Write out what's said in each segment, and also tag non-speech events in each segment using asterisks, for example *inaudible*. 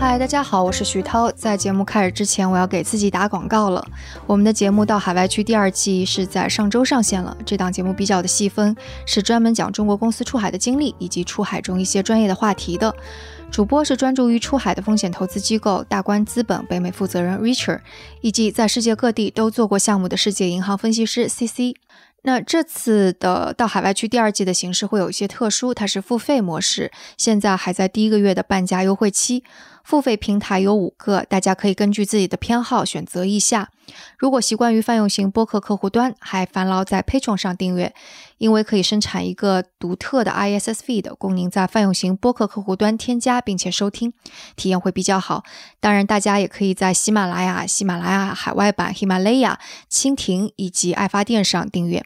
嗨，大家好，我是徐涛。在节目开始之前，我要给自己打广告了。我们的节目《到海外去》第二季是在上周上线了。这档节目比较的细分，是专门讲中国公司出海的经历以及出海中一些专业的话题的。主播是专注于出海的风险投资机构大观资本北美负责人 Richard，以及在世界各地都做过项目的世界银行分析师 CC。那这次的到海外去第二季的形式会有一些特殊，它是付费模式，现在还在第一个月的半价优惠期。付费平台有五个，大家可以根据自己的偏好选择一下。如果习惯于泛用型播客客户端，还烦劳在 Patreon 上订阅，因为可以生产一个独特的 ISS feed，供您在泛用型播客客户端添加并且收听，体验会比较好。当然，大家也可以在喜马拉雅、喜马拉雅海外版、喜马拉雅、蜻蜓以及爱发电上订阅。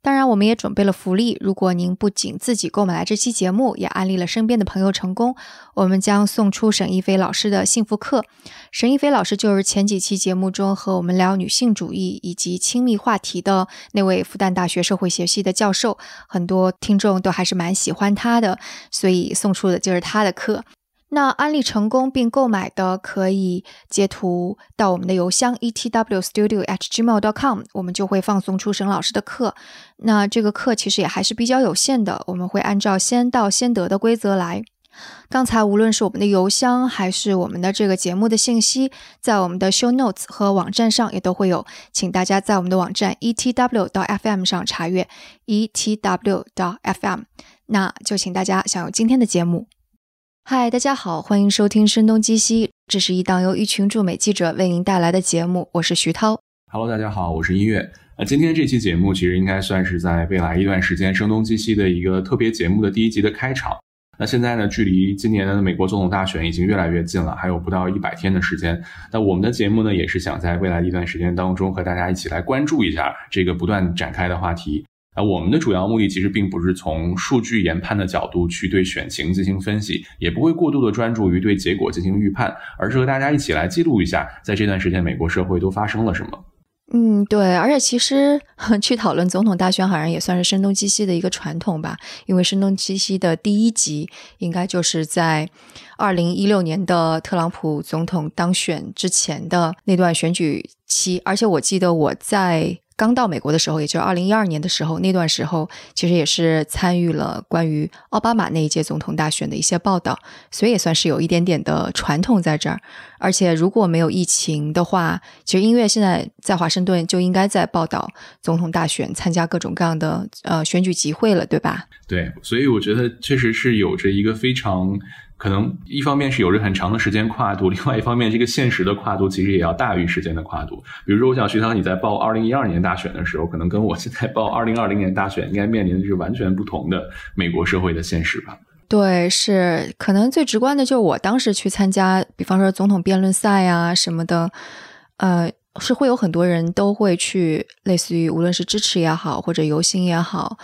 当然，我们也准备了福利。如果您不仅自己购买了这期节目，也安利了身边的朋友成功，我们将送出沈一飞老师的幸福课。沈一飞老师就是前几期节目中和我们聊女性主义以及亲密话题的那位复旦大学社会学系的教授，很多听众都还是蛮喜欢他的，所以送出的就是他的课。那安利成功并购买的，可以截图到我们的邮箱 etwstudio@gmail.com，我们就会放送出沈老师的课。那这个课其实也还是比较有限的，我们会按照先到先得的规则来。刚才无论是我们的邮箱，还是我们的这个节目的信息，在我们的 show notes 和网站上也都会有，请大家在我们的网站 etw 到 fm 上查阅 etw 到 fm。那就请大家享用今天的节目。嗨，大家好，欢迎收听《声东击西》，这是一档由一群驻美记者为您带来的节目，我是徐涛。Hello，大家好，我是音乐。那今天这期节目其实应该算是在未来一段时间《声东击西》的一个特别节目的第一集的开场。那现在呢，距离今年的美国总统大选已经越来越近了，还有不到一百天的时间。那我们的节目呢，也是想在未来一段时间当中和大家一起来关注一下这个不断展开的话题。啊，我们的主要目的其实并不是从数据研判的角度去对选情进行分析，也不会过度的专注于对结果进行预判，而是和大家一起来记录一下，在这段时间美国社会都发生了什么。嗯，对，而且其实 *laughs* 去讨论总统大选好像也算是声东击西的一个传统吧，因为声东击西的第一集应该就是在二零一六年的特朗普总统当选之前的那段选举期，而且我记得我在。刚到美国的时候，也就是二零一二年的时候，那段时候其实也是参与了关于奥巴马那一届总统大选的一些报道，所以也算是有一点点的传统在这儿。而且如果没有疫情的话，其实音乐现在在华盛顿就应该在报道总统大选，参加各种各样的呃选举集会了，对吧？对，所以我觉得确实是有着一个非常。可能一方面是有着很长的时间跨度，*laughs* 另外一方面这个现实的跨度其实也要大于时间的跨度。比如说，我想徐涛你在报二零一二年大选的时候，可能跟我现在报 *laughs* 二零二零年大选应该面临的是完全不同的美国社会的现实吧？对，是可能最直观的就是我当时去参加，比方说总统辩论赛啊什么的，呃，是会有很多人都会去，类似于无论是支持也好，或者游行也好。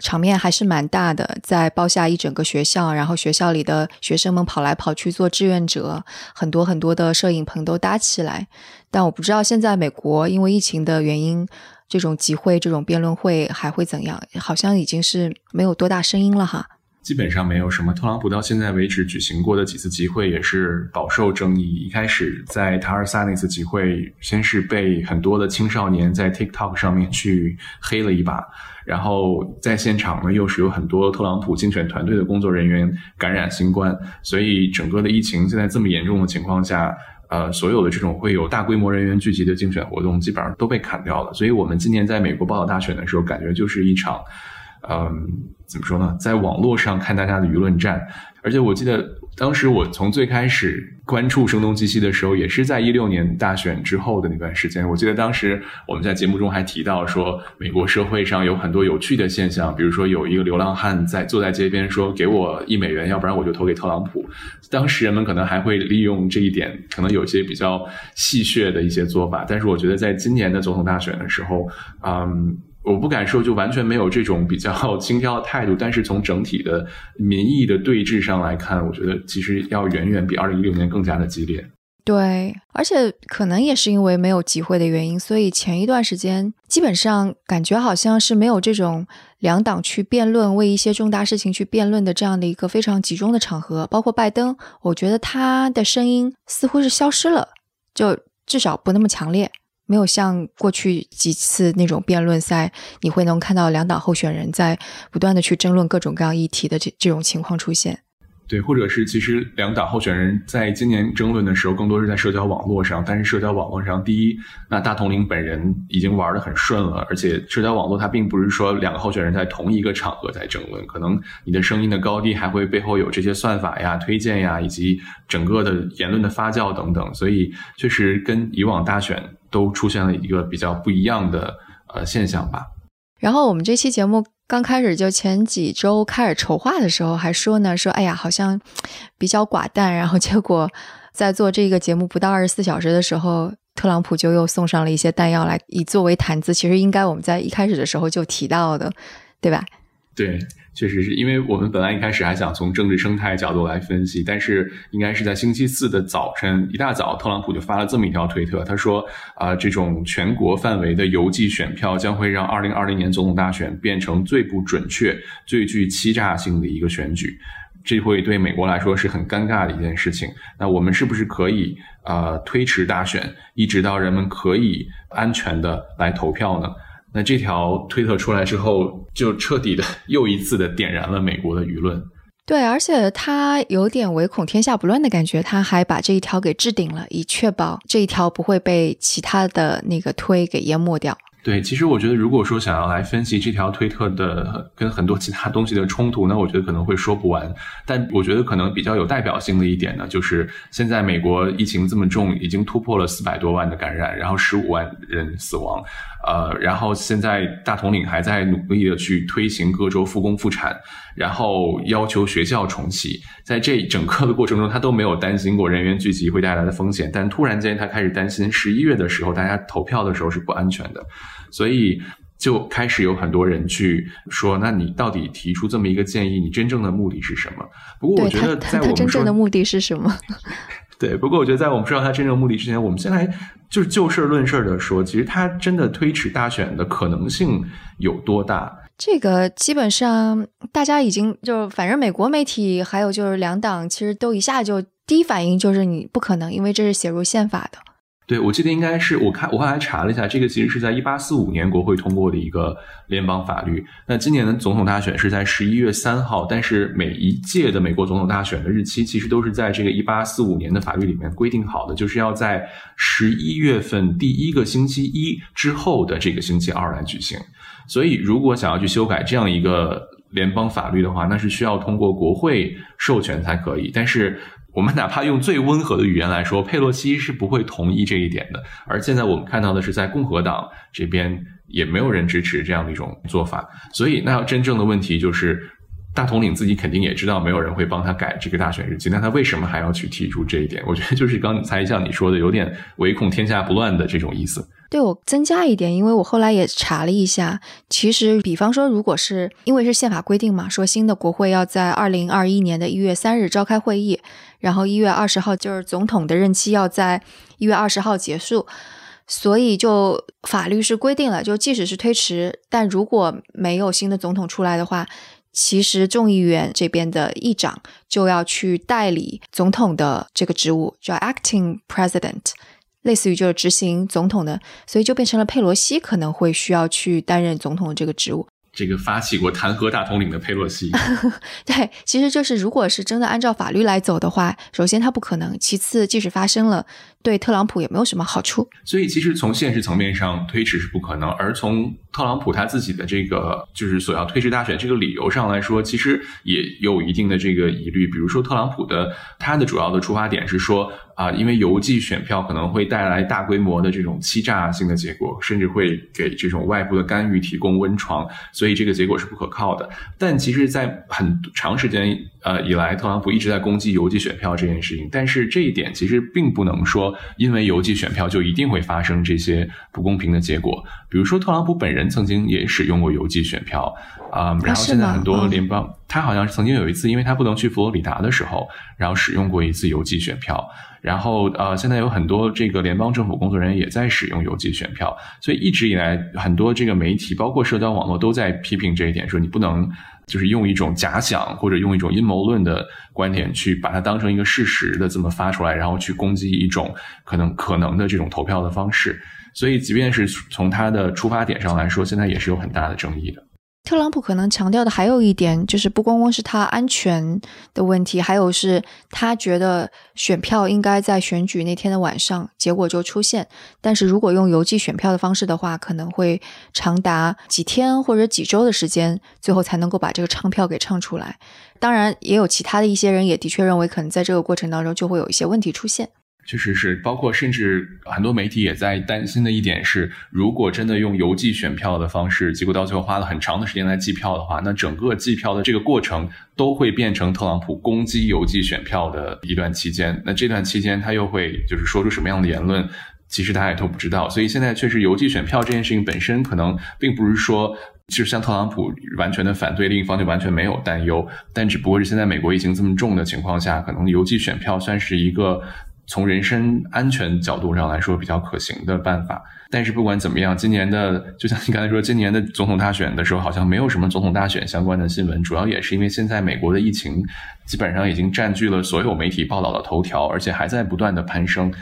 场面还是蛮大的，在包下一整个学校，然后学校里的学生们跑来跑去做志愿者，很多很多的摄影棚都搭起来。但我不知道现在美国因为疫情的原因，这种集会、这种辩论会还会怎样？好像已经是没有多大声音了哈。基本上没有什么。特朗普到现在为止举行过的几次集会也是饱受争议。一开始在塔尔萨那次集会，先是被很多的青少年在 TikTok 上面去黑了一把。然后在现场呢，又是有很多特朗普竞选团队的工作人员感染新冠，所以整个的疫情现在这么严重的情况下，呃，所有的这种会有大规模人员聚集的竞选活动基本上都被砍掉了。所以我们今年在美国报道大选的时候，感觉就是一场，嗯，怎么说呢，在网络上看大家的舆论战，而且我记得。当时我从最开始关注声东击西的时候，也是在一六年大选之后的那段时间。我记得当时我们在节目中还提到说，美国社会上有很多有趣的现象，比如说有一个流浪汉在坐在街边说：“给我一美元，要不然我就投给特朗普。”当时人们可能还会利用这一点，可能有些比较戏谑的一些做法。但是我觉得在今年的总统大选的时候，嗯。我不敢说就完全没有这种比较 *laughs* 轻佻的态度，但是从整体的民意的对峙上来看，我觉得其实要远远比二零一六年更加的激烈。对，而且可能也是因为没有集会的原因，所以前一段时间基本上感觉好像是没有这种两党去辩论、为一些重大事情去辩论的这样的一个非常集中的场合。包括拜登，我觉得他的声音似乎是消失了，就至少不那么强烈，没有像过去几次那种辩论赛，你会能看到两党候选人在不断的去争论各种各样议题的这这种情况出现。对，或者是其实两党候选人在今年争论的时候，更多是在社交网络上。但是社交网络上，第一，那大统领本人已经玩得很顺了，而且社交网络它并不是说两个候选人在同一个场合在争论，可能你的声音的高低还会背后有这些算法呀、推荐呀，以及整个的言论的发酵等等。所以确实跟以往大选都出现了一个比较不一样的呃现象吧。然后我们这期节目。刚开始就前几周开始筹划的时候，还说呢，说哎呀，好像比较寡淡。然后结果在做这个节目不到二十四小时的时候，特朗普就又送上了一些弹药来，以作为谈资。其实应该我们在一开始的时候就提到的，对吧？对。确实是因为我们本来一开始还想从政治生态角度来分析，但是应该是在星期四的早晨一大早，特朗普就发了这么一条推特，他说：“啊，这种全国范围的邮寄选票将会让二零二零年总统大选变成最不准确、最具欺诈性的一个选举，这会对美国来说是很尴尬的一件事情。那我们是不是可以啊推迟大选，一直到人们可以安全的来投票呢？”那这条推特出来之后，就彻底的 *laughs* 又一次的点燃了美国的舆论。对，而且他有点唯恐天下不乱的感觉，他还把这一条给置顶了，以确保这一条不会被其他的那个推给淹没掉。对，其实我觉得，如果说想要来分析这条推特的跟很多其他东西的冲突，那我觉得可能会说不完。但我觉得可能比较有代表性的一点呢，就是现在美国疫情这么重，已经突破了四百多万的感染，然后十五万人死亡。呃，然后现在大统领还在努力的去推行各州复工复产，然后要求学校重启，在这整个的过程中，他都没有担心过人员聚集会带来的风险，但突然间他开始担心十一月的时候大家投票的时候是不安全的，所以就开始有很多人去说，那你到底提出这么一个建议，你真正的目的是什么？不过我觉得在我们真正的目的是什么？*laughs* 对，不过我觉得在我们知道他真正目的之前，我们先来就是就事论事的说，其实他真的推迟大选的可能性有多大？这个基本上大家已经就反正美国媒体还有就是两党，其实都一下就第一反应就是你不可能，因为这是写入宪法的。对，我记得应该是我看我后来查了一下，这个其实是在一八四五年国会通过的一个联邦法律。那今年的总统大选是在十一月三号，但是每一届的美国总统大选的日期其实都是在这个一八四五年的法律里面规定好的，就是要在十一月份第一个星期一之后的这个星期二来举行。所以，如果想要去修改这样一个联邦法律的话，那是需要通过国会授权才可以。但是。我们哪怕用最温和的语言来说，佩洛西是不会同意这一点的。而现在我们看到的是，在共和党这边也没有人支持这样的一种做法。所以，那要真正的问题就是，大统领自己肯定也知道没有人会帮他改这个大选日期，那他为什么还要去提出这一点？我觉得就是刚才像你说的，有点唯恐天下不乱的这种意思。对我增加一点，因为我后来也查了一下，其实，比方说，如果是因为是宪法规定嘛，说新的国会要在二零二一年的一月三日召开会议，然后一月二十号就是总统的任期要在一月二十号结束，所以就法律是规定了，就即使是推迟，但如果没有新的总统出来的话，其实众议院这边的议长就要去代理总统的这个职务，叫 acting president。类似于就是执行总统的，所以就变成了佩洛西可能会需要去担任总统的这个职务。这个发起过弹劾大统领的佩洛西，*laughs* 对，其实就是如果是真的按照法律来走的话，首先他不可能，其次即使发生了，对特朗普也没有什么好处。所以其实从现实层面上推迟是不可能，而从特朗普他自己的这个就是所要推迟大选这个理由上来说，其实也有一定的这个疑虑。比如说特朗普的他的主要的出发点是说。啊，因为邮寄选票可能会带来大规模的这种欺诈性的结果，甚至会给这种外部的干预提供温床，所以这个结果是不可靠的。但其实，在很长时间呃以来，特朗普一直在攻击邮寄选票这件事情。但是这一点其实并不能说，因为邮寄选票就一定会发生这些不公平的结果。比如说，特朗普本人曾经也使用过邮寄选票啊，然后现在很多联邦，他好像曾经有一次，因为他不能去佛罗里达的时候，然后使用过一次邮寄选票。然后呃，现在有很多这个联邦政府工作人员也在使用邮寄选票，所以一直以来很多这个媒体，包括社交网络都在批评这一点，说你不能就是用一种假想或者用一种阴谋论的观点去把它当成一个事实的这么发出来，然后去攻击一种可能可能的这种投票的方式。所以，即便是从他的出发点上来说，现在也是有很大的争议的。特朗普可能强调的还有一点，就是不光光是他安全的问题，还有是他觉得选票应该在选举那天的晚上结果就出现。但是如果用邮寄选票的方式的话，可能会长达几天或者几周的时间，最后才能够把这个唱票给唱出来。当然，也有其他的一些人也的确认为，可能在这个过程当中就会有一些问题出现。确实是，包括甚至很多媒体也在担心的一点是，如果真的用邮寄选票的方式，结果到最后花了很长的时间来计票的话，那整个计票的这个过程都会变成特朗普攻击邮寄选票的一段期间。那这段期间他又会就是说出什么样的言论，其实大家也都不知道。所以现在确实邮寄选票这件事情本身可能并不是说就像特朗普完全的反对，另一方就完全没有担忧。但只不过是现在美国疫情这么重的情况下，可能邮寄选票算是一个。从人身安全角度上来说，比较可行的办法。但是不管怎么样，今年的就像你刚才说，今年的总统大选的时候，好像没有什么总统大选相关的新闻。主要也是因为现在美国的疫情基本上已经占据了所有媒体报道的头条，而且还在不断的攀升。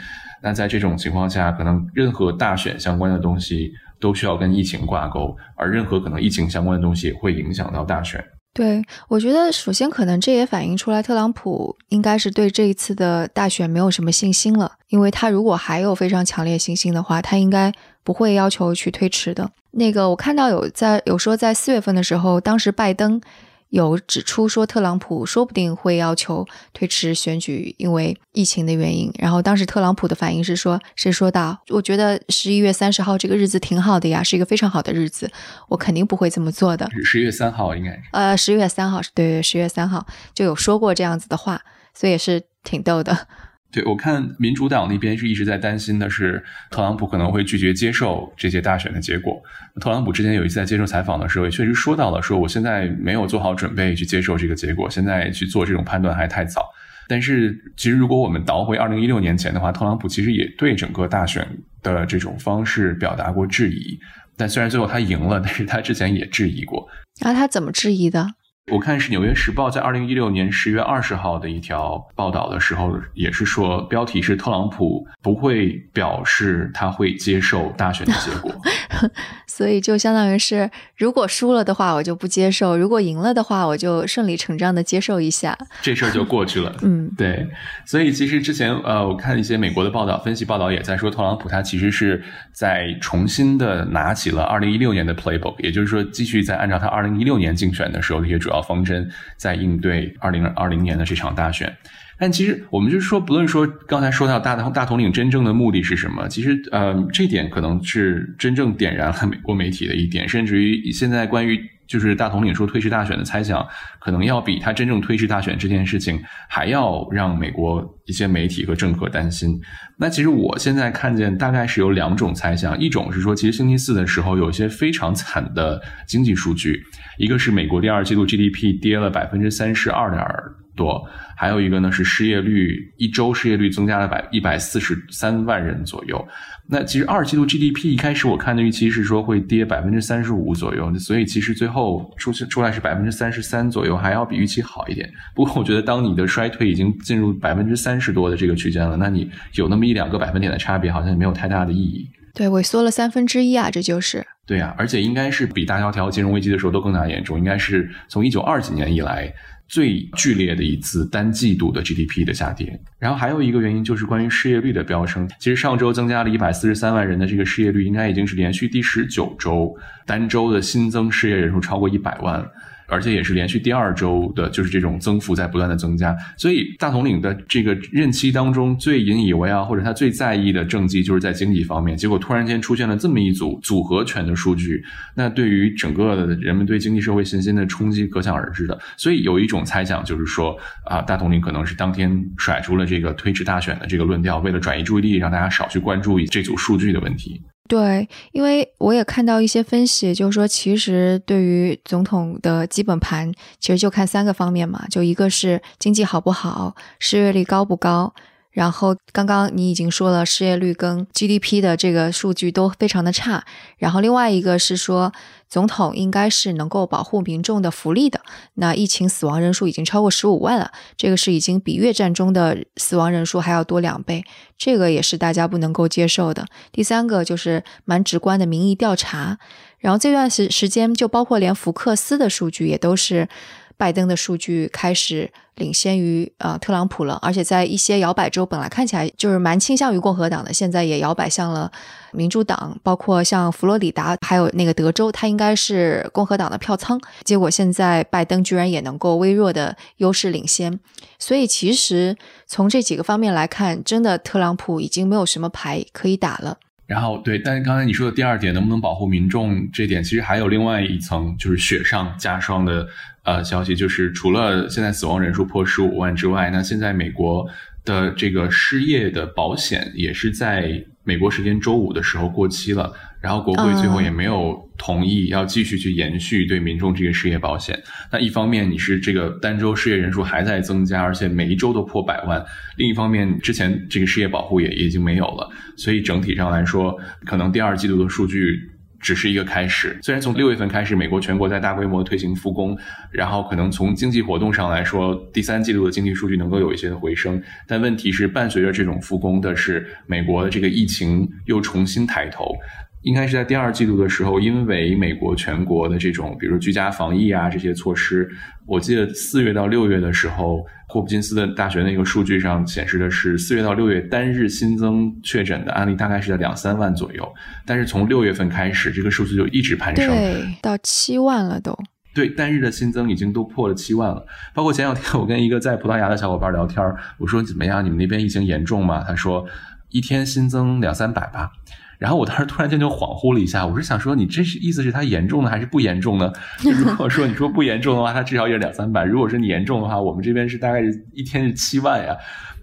那在这种情况下，可能任何大选相关的东西都需要跟疫情挂钩，而任何可能疫情相关的东西也会影响到大选。对，我觉得首先可能这也反映出来，特朗普应该是对这一次的大选没有什么信心了。因为他如果还有非常强烈信心的话，他应该不会要求去推迟的。那个我看到有在有说在四月份的时候，当时拜登。有指出说，特朗普说不定会要求推迟选举，因为疫情的原因。然后当时特朗普的反应是说：“谁说到？我觉得十一月三十号这个日子挺好的呀，是一个非常好的日子，我肯定不会这么做的。”十月三号应该是呃，十月三号，对对，十月三号就有说过这样子的话，所以也是挺逗的。对，我看民主党那边是一直在担心的是，特朗普可能会拒绝接受这些大选的结果。特朗普之前有一次在接受采访的时候，也确实说到了，说我现在没有做好准备去接受这个结果，现在去做这种判断还太早。但是，其实如果我们倒回二零一六年前的话，特朗普其实也对整个大选的这种方式表达过质疑。但虽然最后他赢了，但是他之前也质疑过。那他怎么质疑的？我看是《纽约时报》在二零一六年十月二十号的一条报道的时候，也是说标题是特朗普不会表示他会接受大选的结果。*laughs* 所以就相当于是，如果输了的话，我就不接受；如果赢了的话，我就顺理成章的接受一下。这事儿就过去了。*laughs* 嗯，对。所以其实之前呃，我看一些美国的报道，分析报道也在说，特朗普他其实是在重新的拿起了二零一六年的 playbook，也就是说，继续在按照他二零一六年竞选的时候的一些主要方针，在应对二零二零年的这场大选。但其实我们就是说，不论说刚才说到大大统领真正的目的是什么，其实呃，这点可能是真正点燃了美国媒体的一点，甚至于现在关于就是大统领说推迟大选的猜想，可能要比他真正推迟大选这件事情还要让美国一些媒体和政客担心。那其实我现在看见大概是有两种猜想，一种是说，其实星期四的时候有一些非常惨的经济数据，一个是美国第二季度 GDP 跌了百分之三十二点多。还有一个呢是失业率，一周失业率增加了百一百四十三万人左右。那其实二季度 GDP 一开始我看的预期是说会跌百分之三十五左右，所以其实最后出现出来是百分之三十三左右，还要比预期好一点。不过我觉得当你的衰退已经进入百分之三十多的这个区间了，那你有那么一两个百分点的差别，好像也没有太大的意义。对，萎缩了三分之一啊，这就是。对啊，而且应该是比大萧条金融危机的时候都更加严重，应该是从一九二几年以来。最剧烈的一次单季度的 GDP 的下跌，然后还有一个原因就是关于失业率的飙升。其实上周增加了一百四十三万人的这个失业率，应该已经是连续第十九周单周的新增失业人数超过一百万。而且也是连续第二周的，就是这种增幅在不断的增加。所以大统领的这个任期当中最引以为傲或者他最在意的政绩，就是在经济方面。结果突然间出现了这么一组组合拳的数据，那对于整个的人们对经济社会信心的冲击可想而知的。所以有一种猜想就是说，啊，大统领可能是当天甩出了这个推迟大选的这个论调，为了转移注意力，让大家少去关注这组数据的问题。对，因为我也看到一些分析，就是说，其实对于总统的基本盘，其实就看三个方面嘛，就一个是经济好不好，失业率高不高。然后刚刚你已经说了，失业率跟 GDP 的这个数据都非常的差。然后另外一个是说，总统应该是能够保护民众的福利的。那疫情死亡人数已经超过十五万了，这个是已经比越战中的死亡人数还要多两倍，这个也是大家不能够接受的。第三个就是蛮直观的民意调查，然后这段时时间就包括连福克斯的数据也都是。拜登的数据开始领先于呃特朗普了，而且在一些摇摆州本来看起来就是蛮倾向于共和党的，现在也摇摆向了民主党，包括像佛罗里达还有那个德州，它应该是共和党的票仓。结果现在拜登居然也能够微弱的优势领先，所以其实从这几个方面来看，真的特朗普已经没有什么牌可以打了。然后对，但是刚才你说的第二点，能不能保护民众这点，其实还有另外一层，就是雪上加霜的呃消息，就是除了现在死亡人数破十五万之外，那现在美国的这个失业的保险也是在美国时间周五的时候过期了。然后国会最后也没有同意要继续去延续对民众这个失业保险。那一方面你是这个单周失业人数还在增加，而且每一周都破百万；另一方面，之前这个失业保护也已经没有了。所以整体上来说，可能第二季度的数据只是一个开始。虽然从六月份开始，美国全国在大规模推行复工，然后可能从经济活动上来说，第三季度的经济数据能够有一些的回升。但问题是，伴随着这种复工的是美国的这个疫情又重新抬头。应该是在第二季度的时候，因为美国全国的这种，比如居家防疫啊这些措施，我记得四月到六月的时候，霍普金斯的大学那个数据上显示的是，四月到六月单日新增确诊的案例大概是在两三万左右，但是从六月份开始，这个数字就一直攀升，对，到七万了都。对，单日的新增已经都破了七万了。包括前两天我跟一个在葡萄牙的小伙伴聊天，我说怎么样，你们那边疫情严重吗？他说一天新增两三百吧。然后我当时突然间就恍惚了一下，我是想说，你这是意思是它严重呢，还是不严重呢？*laughs* 如果说你说不严重的话，它至少也两三百；如果说你严重的话，我们这边是大概是一天是七万呀。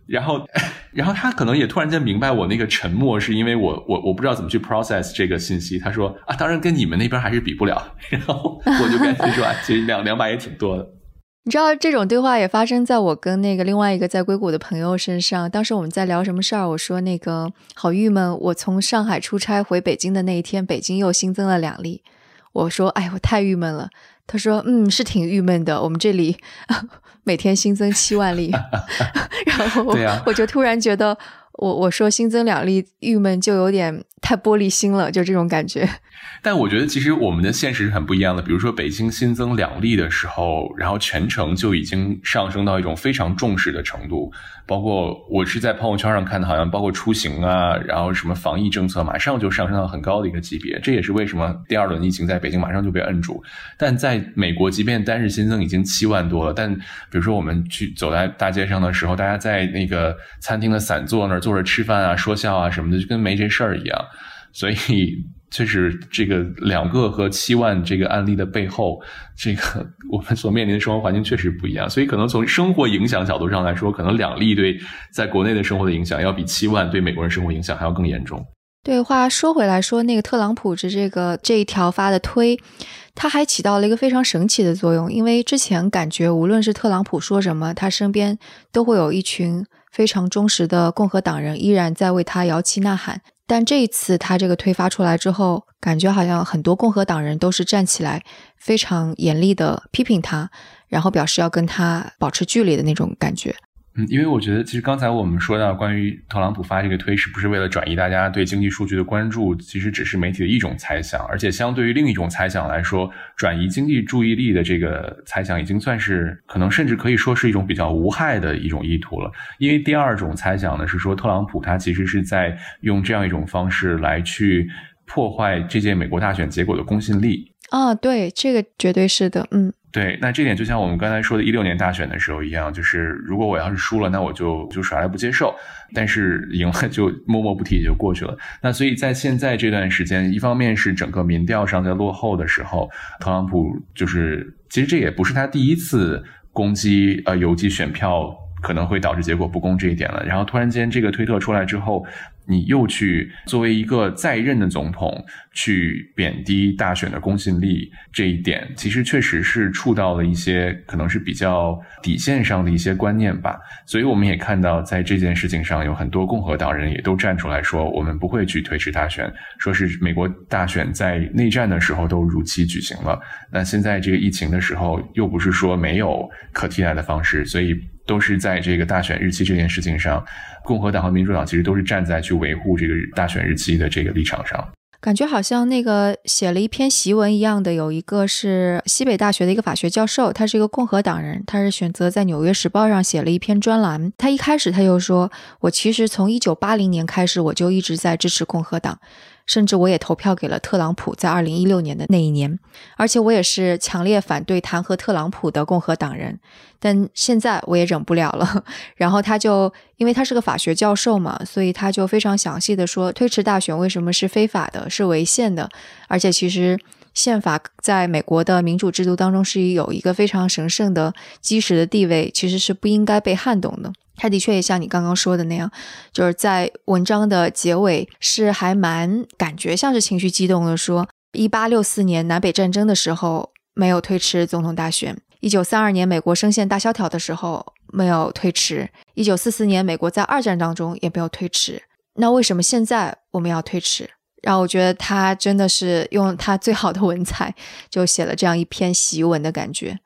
然后，然后他可能也突然间明白我那个沉默是因为我我我不知道怎么去 process 这个信息。他说啊，当然跟你们那边还是比不了。*laughs* 然后我就赶紧说，其实两两百也挺多的。你知道这种对话也发生在我跟那个另外一个在硅谷的朋友身上。当时我们在聊什么事儿？我说那个好郁闷，我从上海出差回北京的那一天，北京又新增了两例。我说哎，我太郁闷了。他说嗯，是挺郁闷的。我们这里 *laughs* 每天新增七万例，*laughs* 然后我就突然觉得。我我说新增两例，郁闷就有点太玻璃心了，就这种感觉。但我觉得其实我们的现实是很不一样的。比如说北京新增两例的时候，然后全程就已经上升到一种非常重视的程度。包括我是在朋友圈上看的，好像包括出行啊，然后什么防疫政策，马上就上升到很高的一个级别。这也是为什么第二轮疫情在北京马上就被摁住。但在美国，即便单日新增已经七万多了，但比如说我们去走在大街上的时候，大家在那个餐厅的散座那儿坐着吃饭啊、说笑啊什么的，就跟没这事儿一样。所以。确实，这个两个和七万这个案例的背后，这个 *laughs* 我们所面临的生活环境确实不一样。所以，可能从生活影响角度上来说，可能两例对在国内的生活的影响，要比七万对美国人生活影响还要更严重。对，话说回来，说那个特朗普这这个这一条发的推，他还起到了一个非常神奇的作用。因为之前感觉，无论是特朗普说什么，他身边都会有一群非常忠实的共和党人依然在为他摇旗呐喊。但这一次他这个推发出来之后，感觉好像很多共和党人都是站起来，非常严厉的批评他，然后表示要跟他保持距离的那种感觉。嗯，因为我觉得，其实刚才我们说到关于特朗普发这个推，是不是为了转移大家对经济数据的关注？其实只是媒体的一种猜想，而且相对于另一种猜想来说，转移经济注意力的这个猜想，已经算是可能甚至可以说是一种比较无害的一种意图了。因为第二种猜想呢，是说特朗普他其实是在用这样一种方式来去破坏这届美国大选结果的公信力。啊，对，这个绝对是的，嗯。对，那这点就像我们刚才说的，一六年大选的时候一样，就是如果我要是输了，那我就就耍赖不接受；但是赢了就默默不提就过去了。那所以在现在这段时间，一方面是整个民调上在落后的时候，特朗普就是其实这也不是他第一次攻击呃邮寄选票可能会导致结果不公这一点了。然后突然间这个推特出来之后。你又去作为一个在任的总统去贬低大选的公信力，这一点其实确实是触到了一些可能是比较底线上的一些观念吧。所以我们也看到，在这件事情上，有很多共和党人也都站出来说，我们不会去推迟大选，说是美国大选在内战的时候都如期举行了，那现在这个疫情的时候，又不是说没有可替代的方式，所以都是在这个大选日期这件事情上。共和党和民主党其实都是站在去维护这个大选日期的这个立场上，感觉好像那个写了一篇檄文一样的，有一个是西北大学的一个法学教授，他是一个共和党人，他是选择在《纽约时报》上写了一篇专栏。他一开始他就说：“我其实从一九八零年开始，我就一直在支持共和党。”甚至我也投票给了特朗普，在二零一六年的那一年，而且我也是强烈反对弹劾特朗普的共和党人。但现在我也忍不了了，然后他就因为他是个法学教授嘛，所以他就非常详细的说，推迟大选为什么是非法的，是违宪的，而且其实宪法在美国的民主制度当中是有一个非常神圣的基石的地位，其实是不应该被撼动的。他的确也像你刚刚说的那样，就是在文章的结尾是还蛮感觉像是情绪激动的，说一八六四年南北战争的时候没有推迟总统大选，一九三二年美国深陷大萧条的时候没有推迟，一九四四年美国在二战当中也没有推迟，那为什么现在我们要推迟？让我觉得他真的是用他最好的文采就写了这样一篇檄文的感觉。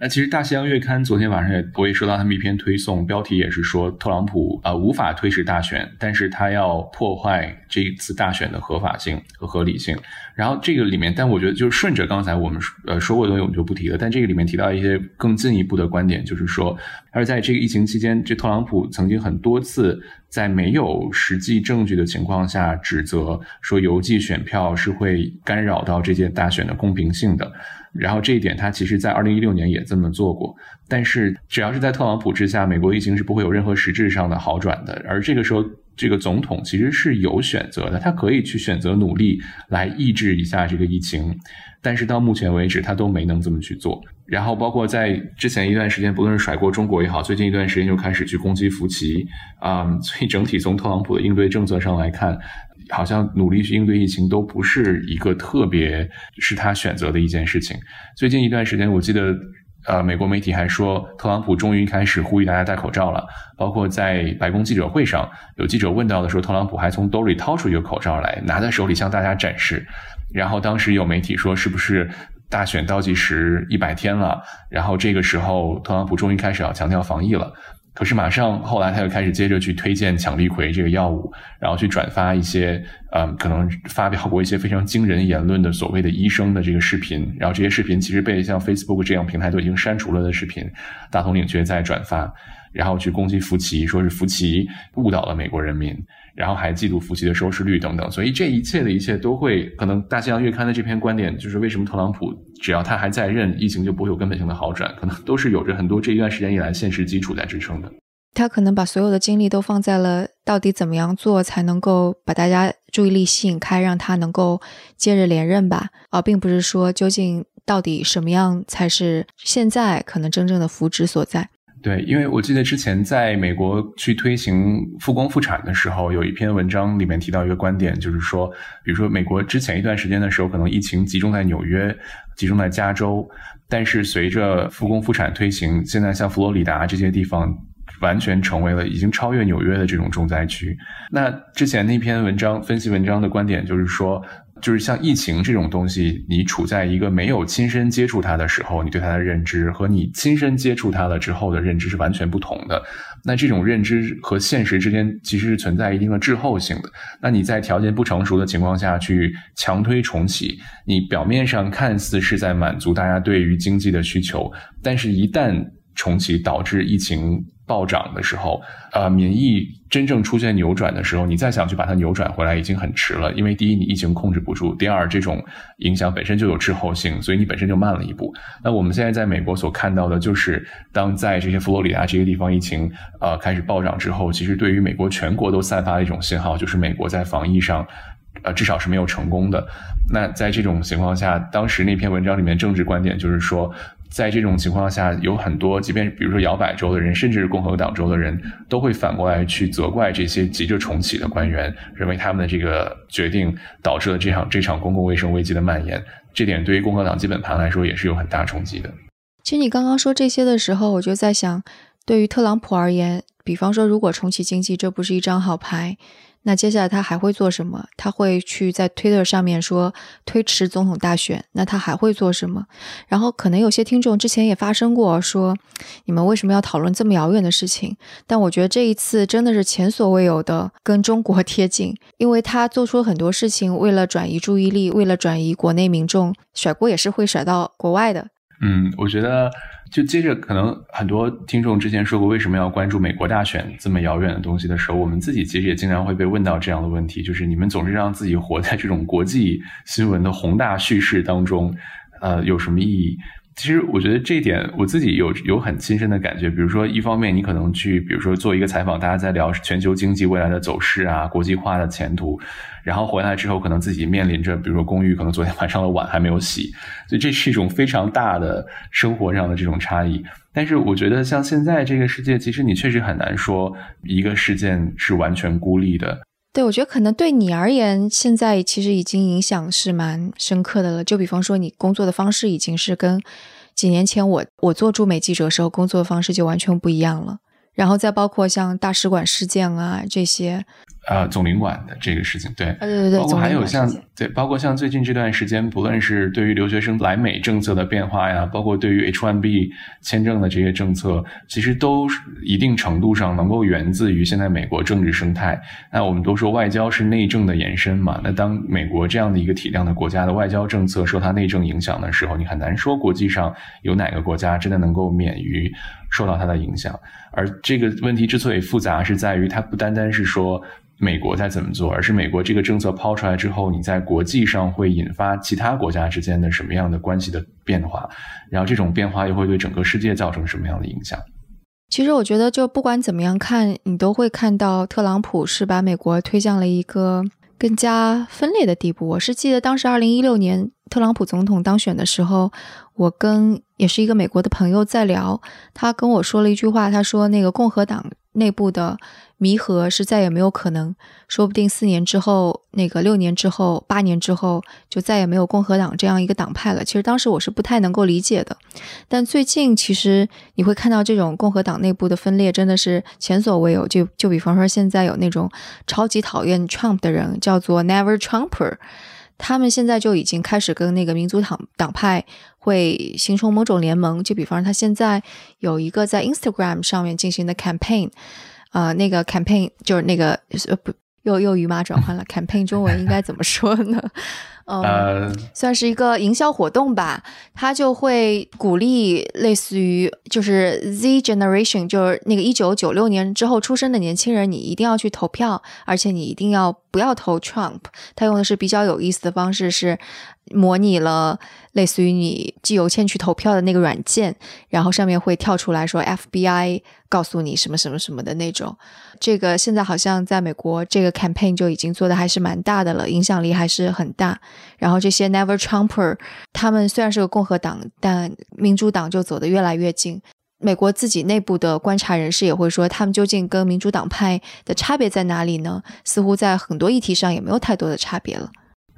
那其实《大西洋月刊》昨天晚上也我也收到他们一篇推送，标题也是说特朗普啊无法推迟大选，但是他要破坏这一次大选的合法性和合理性。然后这个里面，但我觉得就是顺着刚才我们呃说过的东西，我们就不提了。但这个里面提到一些更进一步的观点，就是说，而在这个疫情期间，这特朗普曾经很多次在没有实际证据的情况下，指责说邮寄选票是会干扰到这届大选的公平性的。然后这一点，他其实在二零一六年也这么做过。但是只要是在特朗普之下，美国疫情是不会有任何实质上的好转的。而这个时候，这个总统其实是有选择的，他可以去选择努力来抑制一下这个疫情。但是到目前为止，他都没能这么去做。然后包括在之前一段时间，不论是甩锅中国也好，最近一段时间又开始去攻击福奇啊。所以整体从特朗普的应对政策上来看。好像努力去应对疫情都不是一个特别是他选择的一件事情。最近一段时间，我记得，呃，美国媒体还说，特朗普终于开始呼吁大家戴口罩了。包括在白宫记者会上，有记者问到的时候，特朗普还从兜里掏出一个口罩来，拿在手里向大家展示。然后当时有媒体说，是不是大选倒计时一百天了？然后这个时候，特朗普终于开始要强调防疫了。可是马上后来他又开始接着去推荐羟氯喹这个药物，然后去转发一些嗯可能发表过一些非常惊人言论的所谓的医生的这个视频，然后这些视频其实被像 Facebook 这样平台都已经删除了的视频，大统领却在转发，然后去攻击福奇，说是福奇误导了美国人民。然后还记录福奇的收视率等等，所以这一切的一切都会可能。大西洋月刊的这篇观点就是为什么特朗普只要他还在任，疫情就不会有根本性的好转，可能都是有着很多这一段时间以来现实基础在支撑的。他可能把所有的精力都放在了到底怎么样做才能够把大家注意力吸引开，让他能够接着连任吧，而并不是说究竟到底什么样才是现在可能真正的福祉所在。对，因为我记得之前在美国去推行复工复产的时候，有一篇文章里面提到一个观点，就是说，比如说美国之前一段时间的时候，可能疫情集中在纽约，集中在加州，但是随着复工复产推行，现在像佛罗里达这些地方完全成为了已经超越纽约的这种重灾区。那之前那篇文章分析文章的观点就是说。就是像疫情这种东西，你处在一个没有亲身接触它的时候，你对它的认知和你亲身接触它了之后的认知是完全不同的。那这种认知和现实之间其实是存在一定的滞后性的。那你在条件不成熟的情况下去强推重启，你表面上看似是在满足大家对于经济的需求，但是一旦重启导致疫情。暴涨的时候，呃，民意真正出现扭转的时候，你再想去把它扭转回来，已经很迟了。因为第一，你疫情控制不住；第二，这种影响本身就有滞后性，所以你本身就慢了一步。那我们现在在美国所看到的，就是当在这些佛罗里达这些地方疫情呃开始暴涨之后，其实对于美国全国都散发了一种信号，就是美国在防疫上。呃，至少是没有成功的。那在这种情况下，当时那篇文章里面政治观点就是说，在这种情况下，有很多，即便比如说摇摆州的人，甚至是共和党州的人，都会反过来去责怪这些急着重启的官员，认为他们的这个决定导致了这场这场公共卫生危机的蔓延。这点对于共和党基本盘来说也是有很大冲击的。其实你刚刚说这些的时候，我就在想，对于特朗普而言，比方说如果重启经济，这不是一张好牌。那接下来他还会做什么？他会去在 Twitter 上面说推迟总统大选。那他还会做什么？然后可能有些听众之前也发生过说，你们为什么要讨论这么遥远的事情？但我觉得这一次真的是前所未有的跟中国 *laughs* 贴近，因为他做出很多事情，为了转移注意力，为了转移国内民众，甩锅也是会甩到国外的。嗯，我觉得。就接着，可能很多听众之前说过，为什么要关注美国大选这么遥远的东西的时候，我们自己其实也经常会被问到这样的问题：，就是你们总是让自己活在这种国际新闻的宏大叙事当中，呃，有什么意义？其实我觉得这一点我自己有有很亲身的感觉。比如说，一方面你可能去，比如说做一个采访，大家在聊全球经济未来的走势啊，国际化的前途，然后回来之后，可能自己面临着，比如说公寓可能昨天晚上的碗还没有洗，所以这是一种非常大的生活上的这种差异。但是我觉得，像现在这个世界，其实你确实很难说一个事件是完全孤立的。对，我觉得可能对你而言，现在其实已经影响是蛮深刻的了。就比方说，你工作的方式已经是跟几年前我我做驻美记者时候工作的方式就完全不一样了。然后再包括像大使馆事件啊这些。呃，总领馆的这个事情，对，对对对，包括还有像对，包括像最近这段时间，不论是对于留学生来美政策的变化呀，包括对于 H1B 签证的这些政策，其实都一定程度上能够源自于现在美国政治生态。那我们都说外交是内政的延伸嘛，那当美国这样的一个体量的国家的外交政策受它内政影响的时候，你很难说国际上有哪个国家真的能够免于受到它的影响。而这个问题之所以复杂，是在于它不单单是说。美国在怎么做，而是美国这个政策抛出来之后，你在国际上会引发其他国家之间的什么样的关系的变化，然后这种变化又会对整个世界造成什么样的影响？其实我觉得，就不管怎么样看，你都会看到特朗普是把美国推向了一个更加分裂的地步。我是记得当时二零一六年特朗普总统当选的时候，我跟也是一个美国的朋友在聊，他跟我说了一句话，他说那个共和党内部的。弥合是再也没有可能，说不定四年之后，那个六年之后，八年之后，就再也没有共和党这样一个党派了。其实当时我是不太能够理解的，但最近其实你会看到这种共和党内部的分裂真的是前所未有。就就比方说现在有那种超级讨厌 Trump 的人，叫做 Never Trumper，他们现在就已经开始跟那个民族党党派会形成某种联盟。就比方说他现在有一个在 Instagram 上面进行的 campaign。啊，那个 campaign 就是那个呃不，又又语马转换了。campaign 中文应该怎么说呢？嗯，算是一个营销活动吧。他就会鼓励类似于就是 Z generation，就是那个一九九六年之后出生的年轻人，你一定要去投票，而且你一定要不要投 Trump。他用的是比较有意思的方式是。模拟了类似于你寄邮件去投票的那个软件，然后上面会跳出来说 FBI 告诉你什么什么什么的那种。这个现在好像在美国这个 campaign 就已经做的还是蛮大的了，影响力还是很大。然后这些 Never Trumper 他们虽然是个共和党，但民主党就走得越来越近。美国自己内部的观察人士也会说，他们究竟跟民主党派的差别在哪里呢？似乎在很多议题上也没有太多的差别了。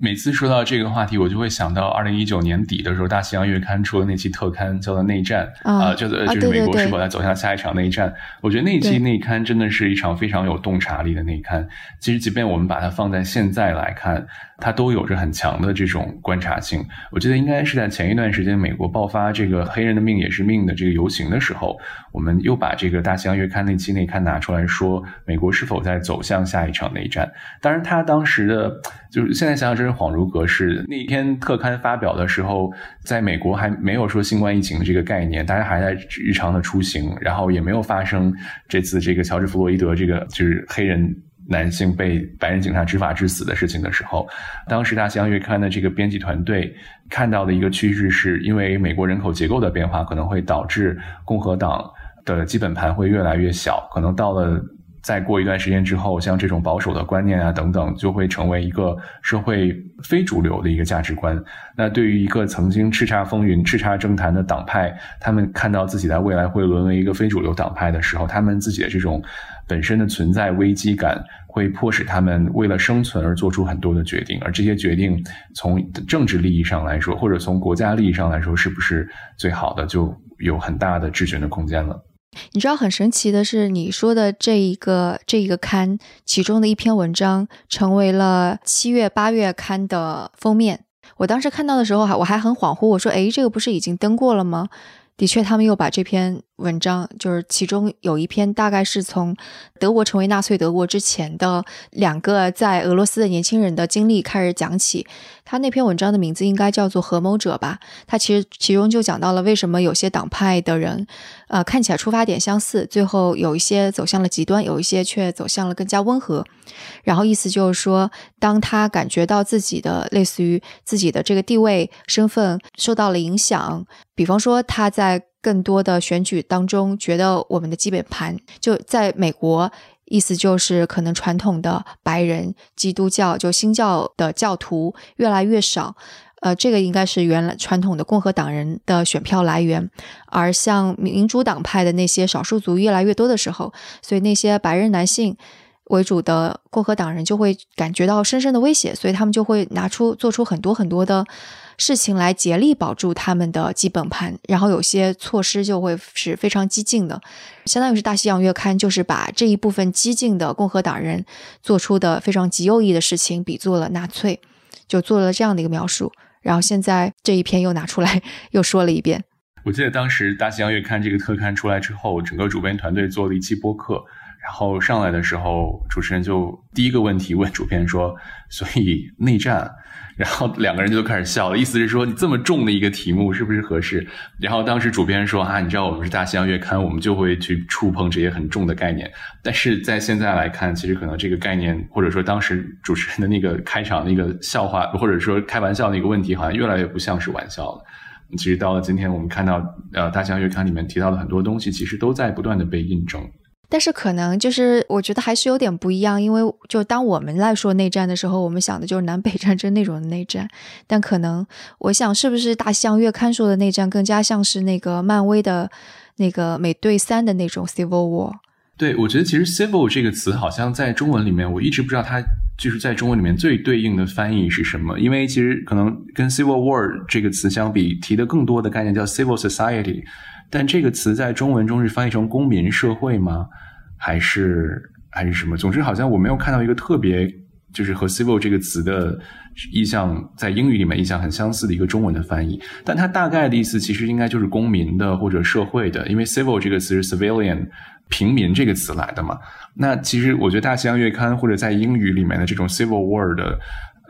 每次说到这个话题，我就会想到二零一九年底的时候，《大西洋月刊》出的那期特刊，叫做《内战》啊，叫做就是美国是否在走向下一场内战。我觉得那期内刊真的是一场非常有洞察力的内刊。其实，即便我们把它放在现在来看。它都有着很强的这种观察性。我记得应该是在前一段时间，美国爆发这个“黑人的命也是命”的这个游行的时候，我们又把这个《大西洋月刊》那期内刊拿出来说，美国是否在走向下一场内战？当然，他当时的就是现在想想真是恍如隔世。那篇特刊发表的时候，在美国还没有说新冠疫情的这个概念，大家还在日常的出行，然后也没有发生这次这个乔治·弗洛伊德这个就是黑人。男性被白人警察执法致死的事情的时候，当时《大西洋月刊》的这个编辑团队看到的一个趋势，是因为美国人口结构的变化可能会导致共和党的基本盘会越来越小，可能到了再过一段时间之后，像这种保守的观念啊等等，就会成为一个社会非主流的一个价值观。那对于一个曾经叱咤风云、叱咤政坛的党派，他们看到自己在未来会沦为一个非主流党派的时候，他们自己的这种本身的存在危机感，会迫使他们为了生存而做出很多的决定。而这些决定，从政治利益上来说，或者从国家利益上来说，是不是最好的，就有很大的质询的空间了。你知道很神奇的是，你说的这一个这一个刊其中的一篇文章，成为了七月八月刊的封面。我当时看到的时候，还我还很恍惚，我说：“诶，这个不是已经登过了吗？”的确，他们又把这篇文章，就是其中有一篇，大概是从德国成为纳粹德国之前的两个在俄罗斯的年轻人的经历开始讲起。他那篇文章的名字应该叫做《合谋者》吧？他其实其中就讲到了为什么有些党派的人，呃，看起来出发点相似，最后有一些走向了极端，有一些却走向了更加温和。然后意思就是说，当他感觉到自己的类似于自己的这个地位身份受到了影响，比方说他在更多的选举当中觉得我们的基本盘就在美国。意思就是，可能传统的白人基督教就新教的教徒越来越少，呃，这个应该是原来传统的共和党人的选票来源，而像民主党派的那些少数族越来越多的时候，所以那些白人男性为主的共和党人就会感觉到深深的威胁，所以他们就会拿出做出很多很多的。事情来竭力保住他们的基本盘，然后有些措施就会是非常激进的，相当于是《大西洋月刊》就是把这一部分激进的共和党人做出的非常极右翼的事情比作了纳粹，就做了这样的一个描述。然后现在这一篇又拿出来又说了一遍。我记得当时《大西洋月刊》这个特刊出来之后，整个主编团队做了一期播客，然后上来的时候，主持人就第一个问题问主编说：“所以内战？”然后两个人就开始笑了，意思是说你这么重的一个题目是不是合适？然后当时主编说啊，你知道我们是大西洋月刊，我们就会去触碰这些很重的概念。但是在现在来看，其实可能这个概念，或者说当时主持人的那个开场那个笑话，或者说开玩笑的一个问题，好像越来越不像是玩笑了。其实到了今天，我们看到呃大西洋月刊里面提到的很多东西，其实都在不断的被印证。但是可能就是我觉得还是有点不一样，因为就当我们来说内战的时候，我们想的就是南北战争那种内战。但可能我想，是不是大西洋月刊说的内战更加像是那个漫威的那个美队三的那种 Civil War？对，我觉得其实 Civil 这个词好像在中文里面，我一直不知道它就是在中文里面最对应的翻译是什么。因为其实可能跟 Civil War 这个词相比，提的更多的概念叫 Civil Society。但这个词在中文中是翻译成公民社会吗？还是还是什么？总之，好像我没有看到一个特别就是和 civil 这个词的意象在英语里面意象很相似的一个中文的翻译。但它大概的意思其实应该就是公民的或者社会的，因为 civil 这个词是 civilian 平民这个词来的嘛。那其实我觉得《大西洋月刊》或者在英语里面的这种 civil war 的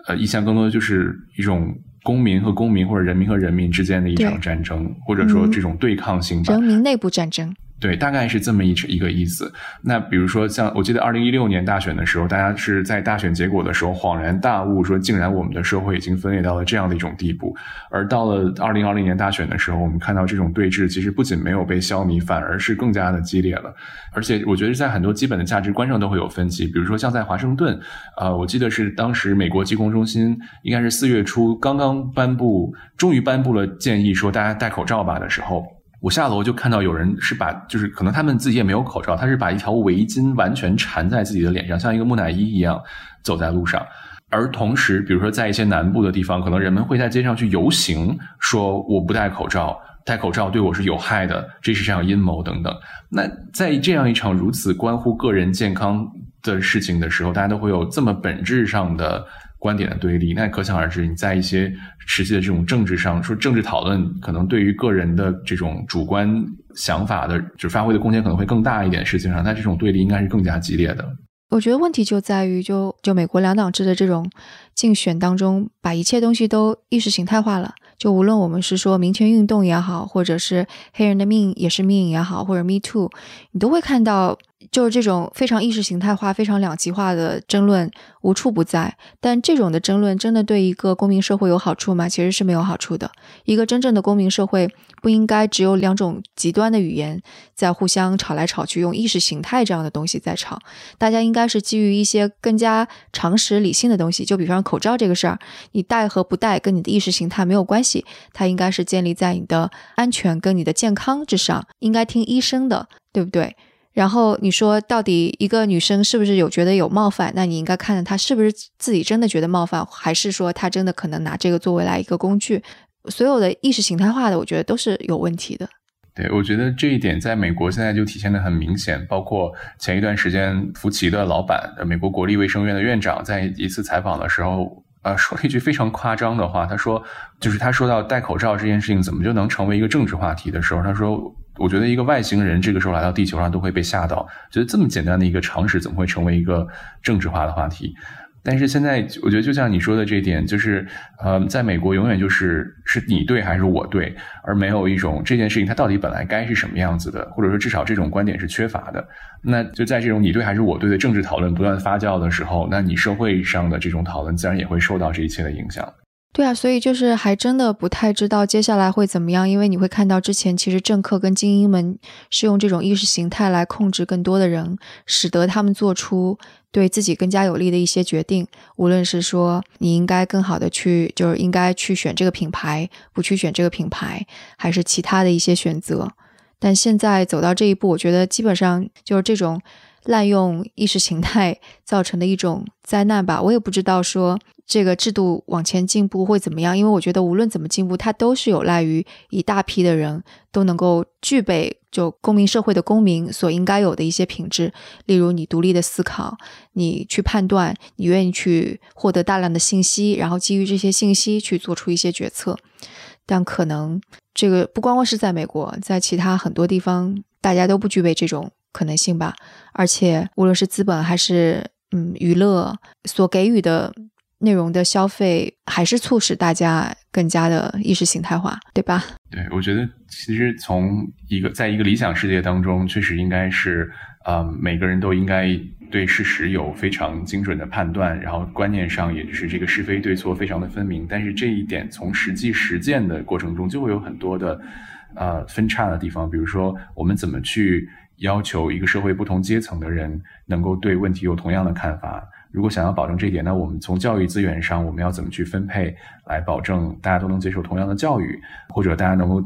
呃意象，更多的就是一种。公民和公民，或者人民和人民之间的一场战争，或者说这种对抗性吧。人民内部战争。对，大概是这么一一个意思。那比如说，像我记得二零一六年大选的时候，大家是在大选结果的时候恍然大悟，说竟然我们的社会已经分裂到了这样的一种地步。而到了二零二零年大选的时候，我们看到这种对峙其实不仅没有被消弭，反而是更加的激烈了。而且我觉得在很多基本的价值观上都会有分歧。比如说像在华盛顿，呃，我记得是当时美国疾控中心应该是四月初刚刚颁布，终于颁布了建议说大家戴口罩吧的时候。我下楼就看到有人是把，就是可能他们自己也没有口罩，他是把一条围巾完全缠在自己的脸上，像一个木乃伊一样走在路上。而同时，比如说在一些南部的地方，可能人们会在街上去游行，说我不戴口罩，戴口罩对我是有害的，这是场阴谋等等。那在这样一场如此关乎个人健康的事情的时候，大家都会有这么本质上的。观点的对立，那可想而知，你在一些实际的这种政治上，说政治讨论，可能对于个人的这种主观想法的，就发挥的空间可能会更大一点。事情上，那这种对立应该是更加激烈的。我觉得问题就在于，就就美国两党制的这种竞选当中，把一切东西都意识形态化了。就无论我们是说民权运动也好，或者是黑人的命也是命也好，或者 Me Too，你都会看到就是这种非常意识形态化、非常两极化的争论无处不在，但这种的争论真的对一个公民社会有好处吗？其实是没有好处的。一个真正的公民社会不应该只有两种极端的语言在互相吵来吵去，用意识形态这样的东西在吵。大家应该是基于一些更加常识、理性的东西。就比方口罩这个事儿，你戴和不戴跟你的意识形态没有关系，它应该是建立在你的安全跟你的健康之上，应该听医生的，对不对？然后你说，到底一个女生是不是有觉得有冒犯？那你应该看看她是不是自己真的觉得冒犯，还是说她真的可能拿这个作为来一个工具？所有的意识形态化的，我觉得都是有问题的。对，我觉得这一点在美国现在就体现的很明显。包括前一段时间，福奇的老板，美国国立卫生院的院长，在一次采访的时候，呃，说了一句非常夸张的话。他说，就是他说到戴口罩这件事情怎么就能成为一个政治话题的时候，他说。我觉得一个外星人这个时候来到地球上都会被吓到，觉得这么简单的一个常识怎么会成为一个政治化的话题？但是现在我觉得就像你说的这一点，就是呃，在美国永远就是是你对还是我对，而没有一种这件事情它到底本来该是什么样子的，或者说至少这种观点是缺乏的。那就在这种你对还是我对的政治讨论不断发酵的时候，那你社会上的这种讨论自然也会受到这一切的影响。对啊，所以就是还真的不太知道接下来会怎么样，因为你会看到之前其实政客跟精英们是用这种意识形态来控制更多的人，使得他们做出对自己更加有利的一些决定，无论是说你应该更好的去，就是应该去选这个品牌，不去选这个品牌，还是其他的一些选择。但现在走到这一步，我觉得基本上就是这种。滥用意识形态造成的一种灾难吧，我也不知道说这个制度往前进步会怎么样，因为我觉得无论怎么进步，它都是有赖于一大批的人都能够具备就公民社会的公民所应该有的一些品质，例如你独立的思考，你去判断，你愿意去获得大量的信息，然后基于这些信息去做出一些决策。但可能这个不光光是在美国，在其他很多地方，大家都不具备这种。可能性吧，而且无论是资本还是嗯娱乐所给予的内容的消费，还是促使大家更加的意识形态化，对吧？对，我觉得其实从一个在一个理想世界当中，确实应该是啊，每个人都应该对事实有非常精准的判断，然后观念上也是这个是非对错非常的分明。但是这一点从实际实践的过程中，就会有很多的呃分叉的地方，比如说我们怎么去。要求一个社会不同阶层的人能够对问题有同样的看法。如果想要保证这一点，那我们从教育资源上，我们要怎么去分配，来保证大家都能接受同样的教育，或者大家能够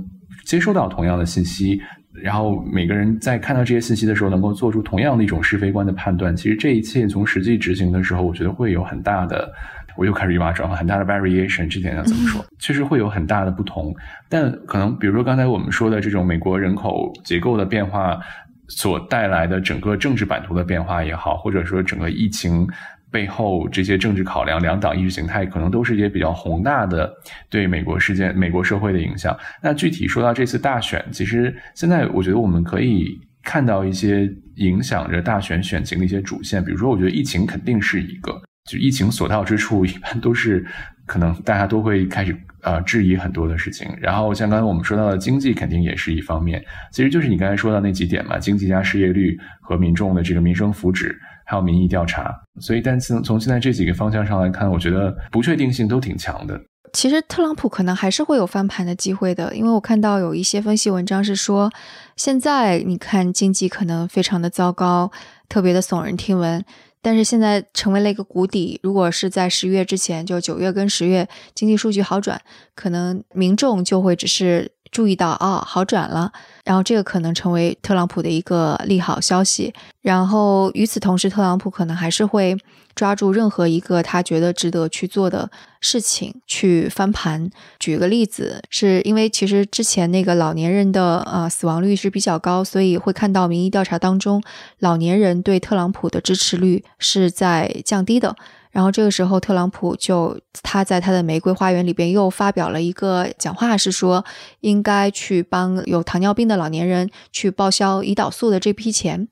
接收到同样的信息，然后每个人在看到这些信息的时候，能够做出同样的一种是非观的判断。其实这一切从实际执行的时候，我觉得会有很大的。我又开始语法转换，很大的 variation，这点要怎么说？确实会有很大的不同。但可能比如说刚才我们说的这种美国人口结构的变化。所带来的整个政治版图的变化也好，或者说整个疫情背后这些政治考量、两党意识形态，可能都是一些比较宏大的对美国事件、美国社会的影响。那具体说到这次大选，其实现在我觉得我们可以看到一些影响着大选选情的一些主线，比如说，我觉得疫情肯定是一个，就疫情所到之处，*laughs* 一般都是可能大家都会开始。呃，质疑很多的事情，然后像刚才我们说到的经济，肯定也是一方面。其实就是你刚才说到那几点嘛，经济加失业率和民众的这个民生福祉，还有民意调查。所以，但从从现在这几个方向上来看，我觉得不确定性都挺强的。其实特朗普可能还是会有翻盘的机会的，因为我看到有一些分析文章是说，现在你看经济可能非常的糟糕，特别的耸人听闻。但是现在成为了一个谷底。如果是在十月之前，就九月跟十月经济数据好转，可能民众就会只是。注意到啊，好转了，然后这个可能成为特朗普的一个利好消息。然后与此同时，特朗普可能还是会抓住任何一个他觉得值得去做的事情去翻盘。举个例子，是因为其实之前那个老年人的呃死亡率是比较高，所以会看到民意调查当中，老年人对特朗普的支持率是在降低的。然后这个时候，特朗普就他在他的玫瑰花园里边又发表了一个讲话，是说应该去帮有糖尿病的老年人去报销胰岛素的这批钱，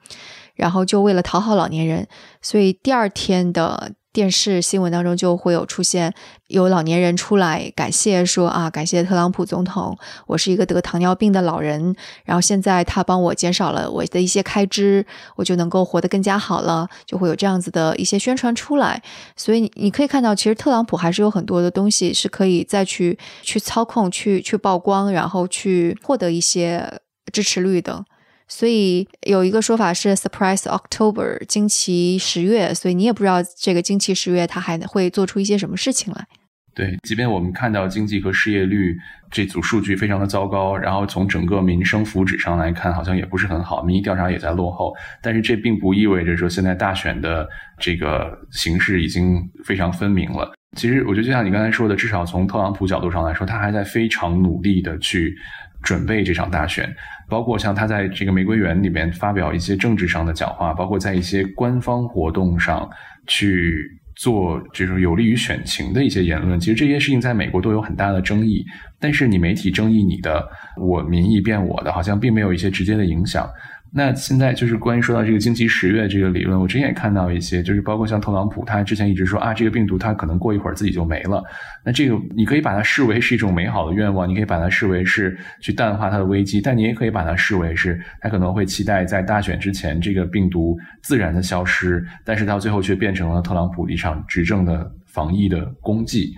然后就为了讨好老年人，所以第二天的电视新闻当中就会有出现有老年人出来感谢说啊，感谢特朗普总统，我是一个得糖尿病的老人，然后现在他帮我减少了我的一些开支，我就能够活得更加好了，就会有这样子的一些宣传出来。所以你可以看到，其实特朗普还是有很多的东西是可以再去去操控、去去曝光，然后去获得一些支持率的。所以有一个说法是 “surprise October”，惊奇十月。所以你也不知道这个惊奇十月它还会做出一些什么事情来。对，即便我们看到经济和失业率这组数据非常的糟糕，然后从整个民生福祉上来看，好像也不是很好，民意调查也在落后。但是这并不意味着说现在大选的这个形势已经非常分明了。其实我觉得就像你刚才说的，至少从特朗普角度上来说，他还在非常努力的去准备这场大选。包括像他在这个玫瑰园里面发表一些政治上的讲话，包括在一些官方活动上去做这种有利于选情的一些言论，其实这些事情在美国都有很大的争议。但是你媒体争议你的，我民意变我的，好像并没有一些直接的影响。那现在就是关于说到这个经济十月这个理论，我之前也看到一些，就是包括像特朗普，他之前一直说啊，这个病毒它可能过一会儿自己就没了。那这个你可以把它视为是一种美好的愿望，你可以把它视为是去淡化它的危机，但你也可以把它视为是他可能会期待在大选之前这个病毒自然的消失，但是到最后却变成了特朗普一场执政的防疫的功绩。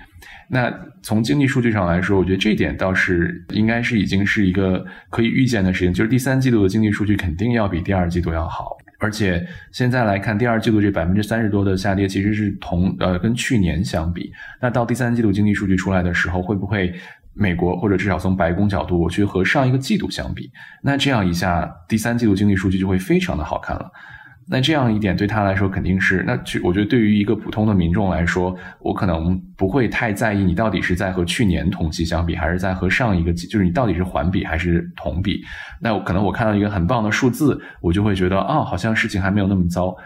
那从经济数据上来说，我觉得这点倒是应该是已经是一个可以预见的事情，就是第三季度的经济数据肯定要比第二季度要好，而且现在来看，第二季度这百分之三十多的下跌，其实是同呃跟去年相比。那到第三季度经济数据出来的时候，会不会美国或者至少从白宫角度，我去和上一个季度相比，那这样一下，第三季度经济数据就会非常的好看了。那这样一点对他来说肯定是，那去我觉得对于一个普通的民众来说，我可能不会太在意你到底是在和去年同期相比，还是在和上一个季，就是你到底是环比还是同比。那可能我看到一个很棒的数字，我就会觉得啊，好像事情还没有那么糟。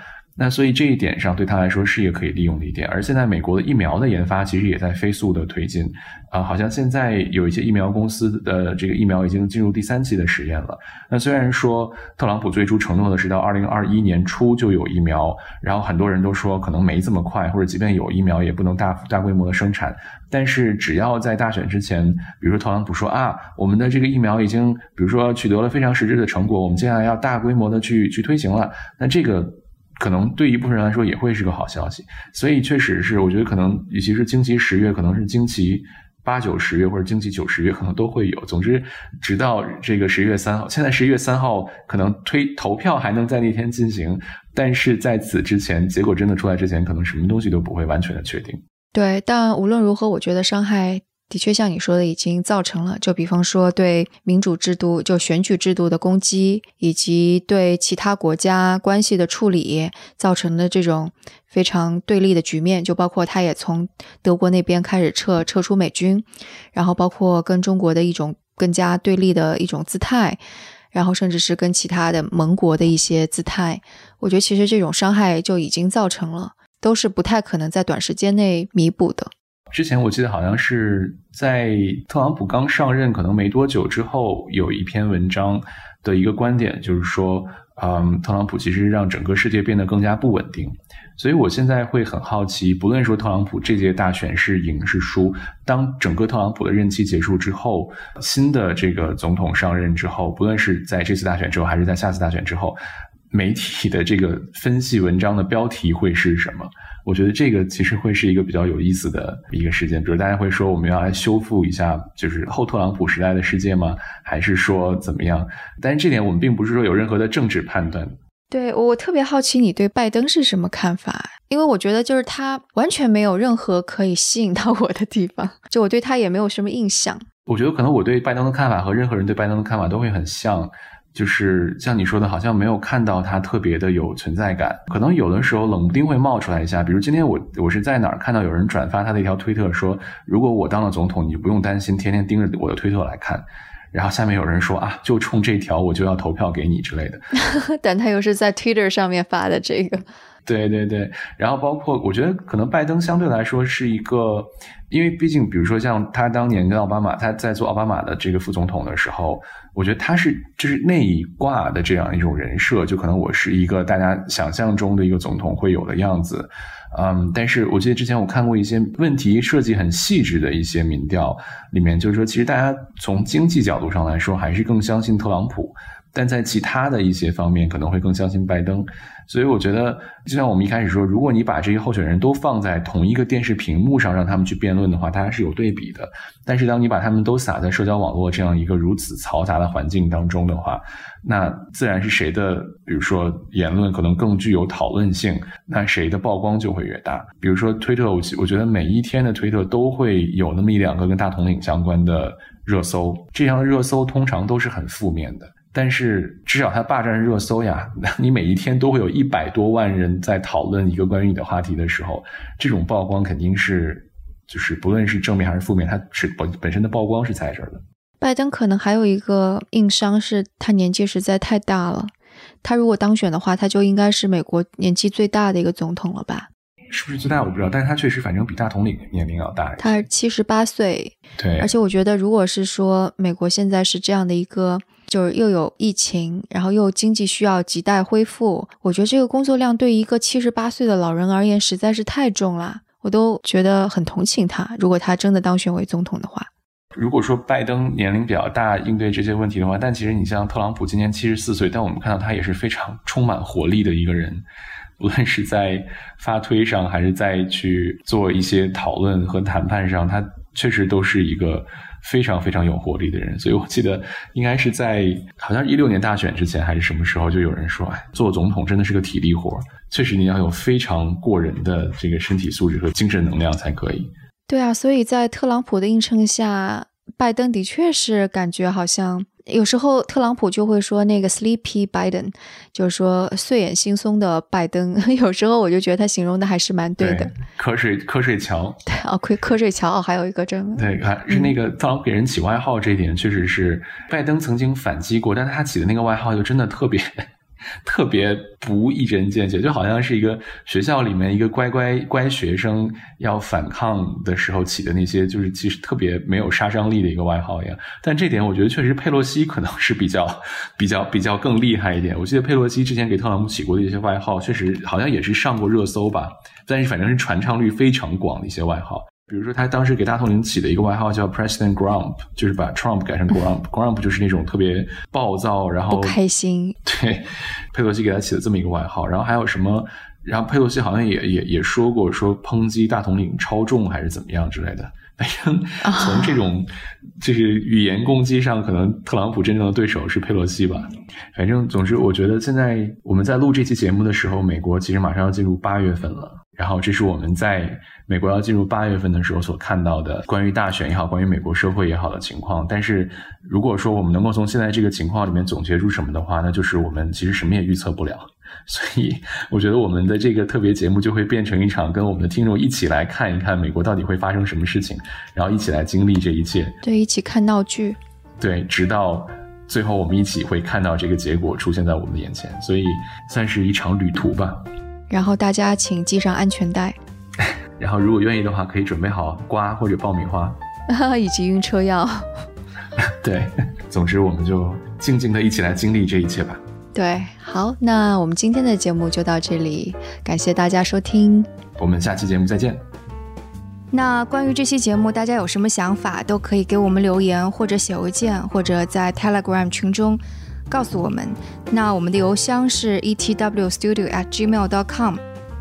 那所以这一点上对他来说是一个可以利用的一点，而现在美国的疫苗的研发其实也在飞速的推进，啊，好像现在有一些疫苗公司的这个疫苗已经进入第三期的实验了。那虽然说特朗普最初承诺的是到二零二一年初就有疫苗，然后很多人都说可能没这么快，或者即便有疫苗也不能大大规模的生产。但是只要在大选之前，比如说特朗普说啊，我们的这个疫苗已经比如说取得了非常实质的成果，我们接下来要大规模的去去推行了，那这个。可能对一部分人来说也会是个好消息，所以确实是，我觉得可能，与其是惊奇十月，可能是惊奇八九十月或者惊奇九十月，可能都会有。总之，直到这个十一月三号，现在十一月三号可能推投票还能在那天进行，但是在此之前，结果真的出来之前，可能什么东西都不会完全的确定。对，但无论如何，我觉得伤害。的确，像你说的，已经造成了，就比方说对民主制度、就选举制度的攻击，以及对其他国家关系的处理造成的这种非常对立的局面。就包括他也从德国那边开始撤撤出美军，然后包括跟中国的一种更加对立的一种姿态，然后甚至是跟其他的盟国的一些姿态。我觉得其实这种伤害就已经造成了，都是不太可能在短时间内弥补的。之前我记得好像是在特朗普刚上任可能没多久之后，有一篇文章的一个观点，就是说，嗯，特朗普其实让整个世界变得更加不稳定。所以我现在会很好奇，不论说特朗普这届大选是赢是输，当整个特朗普的任期结束之后，新的这个总统上任之后，不论是在这次大选之后，还是在下次大选之后。媒体的这个分析文章的标题会是什么？我觉得这个其实会是一个比较有意思的一个事件。比如大家会说我们要来修复一下，就是后特朗普时代的世界吗？还是说怎么样？但是这点我们并不是说有任何的政治判断。对我特别好奇你对拜登是什么看法？因为我觉得就是他完全没有任何可以吸引到我的地方，*laughs* 就我对他也没有什么印象。我觉得可能我对拜登的看法和任何人对拜登的看法都会很像。就是像你说的，好像没有看到他特别的有存在感。可能有的时候冷不丁会冒出来一下，比如今天我我是在哪儿看到有人转发他的一条推特，说如果我当了总统，你就不用担心天天盯着我的推特来看。然后下面有人说啊，就冲这条我就要投票给你之类的。*laughs* 但他又是在 Twitter 上面发的这个。对对对，然后包括我觉得可能拜登相对来说是一个，因为毕竟比如说像他当年跟奥巴马，他在做奥巴马的这个副总统的时候，我觉得他是就是那一挂的这样一种人设，就可能我是一个大家想象中的一个总统会有的样子，嗯，但是我记得之前我看过一些问题设计很细致的一些民调，里面就是说，其实大家从经济角度上来说，还是更相信特朗普。但在其他的一些方面，可能会更相信拜登，所以我觉得，就像我们一开始说，如果你把这些候选人都放在同一个电视屏幕上，让他们去辩论的话，大家是有对比的。但是，当你把他们都撒在社交网络这样一个如此嘈杂的环境当中的话，那自然是谁的，比如说言论可能更具有讨论性，那谁的曝光就会越大。比如说推特，我我觉得每一天的推特都会有那么一两个跟大统领相关的热搜，这样的热搜通常都是很负面的。但是至少它霸占热搜呀，你每一天都会有一百多万人在讨论一个关于你的话题的时候，这种曝光肯定是，就是不论是正面还是负面，它是本本身的曝光是在这儿的。拜登可能还有一个硬伤是他年纪实在太大了，他如果当选的话，他就应该是美国年纪最大的一个总统了吧？是不是最大我不知道，但是他确实反正比大统领年龄要大。他七十八岁，对，而且我觉得如果是说美国现在是这样的一个。就是又有疫情，然后又经济需要亟待恢复，我觉得这个工作量对一个七十八岁的老人而言实在是太重了，我都觉得很同情他。如果他真的当选为总统的话，如果说拜登年龄比较大，应对这些问题的话，但其实你像特朗普今年七十四岁，但我们看到他也是非常充满活力的一个人，无论是在发推上，还是在去做一些讨论和谈判上，他确实都是一个。非常非常有活力的人，所以我记得应该是在好像一六年大选之前还是什么时候，就有人说，哎，做总统真的是个体力活，确实你要有非常过人的这个身体素质和精神能量才可以。对啊，所以在特朗普的映衬下，拜登的确是感觉好像。有时候特朗普就会说那个 sleepy Biden，就是说睡眼惺忪的拜登。*laughs* 有时候我就觉得他形容的还是蛮对的。瞌睡瞌睡桥。*laughs* 对啊，瞌瞌睡桥哦，还有一个这个。对，还是那个特朗普给人起外号这一点，确实是拜登曾经反击过，但他起的那个外号就真的特别。特别不一针见血，就好像是一个学校里面一个乖乖乖学生要反抗的时候起的那些，就是其实特别没有杀伤力的一个外号一样。但这点我觉得确实佩洛西可能是比较比较比较更厉害一点。我记得佩洛西之前给特朗普起过的一些外号，确实好像也是上过热搜吧，但是反正是传唱率非常广的一些外号。比如说，他当时给大统领起的一个外号叫 President Grump，就是把 Trump 改成 Grump。Grump 就是那种特别暴躁，然后不开心。*laughs* 对，佩洛西给他起了这么一个外号。然后还有什么？然后佩洛西好像也也也说过，说抨击大统领超重还是怎么样之类的。反正从这种就是语言攻击上，可能特朗普真正的对手是佩洛西吧。反正总之，我觉得现在我们在录这期节目的时候，美国其实马上要进入八月份了。然后，这是我们在美国要进入八月份的时候所看到的关于大选也好，关于美国社会也好的情况。但是，如果说我们能够从现在这个情况里面总结出什么的话，那就是我们其实什么也预测不了。*laughs* 所以，我觉得我们的这个特别节目就会变成一场跟我们的听众一起来看一看美国到底会发生什么事情，然后一起来经历这一切。对，一起看闹剧。对，直到最后我们一起会看到这个结果出现在我们的眼前。所以，算是一场旅途吧。然后大家请系上安全带，*laughs* 然后如果愿意的话，可以准备好瓜或者爆米花，*laughs* 以及晕车药。*laughs* 对，总之我们就静静的一起来经历这一切吧。对，好，那我们今天的节目就到这里，感谢大家收听，我们下期节目再见。那关于这期节目，大家有什么想法，都可以给我们留言，或者写邮件，或者在 Telegram 群中。告诉我们，那我们的邮箱是 etwstudio@gmail.com，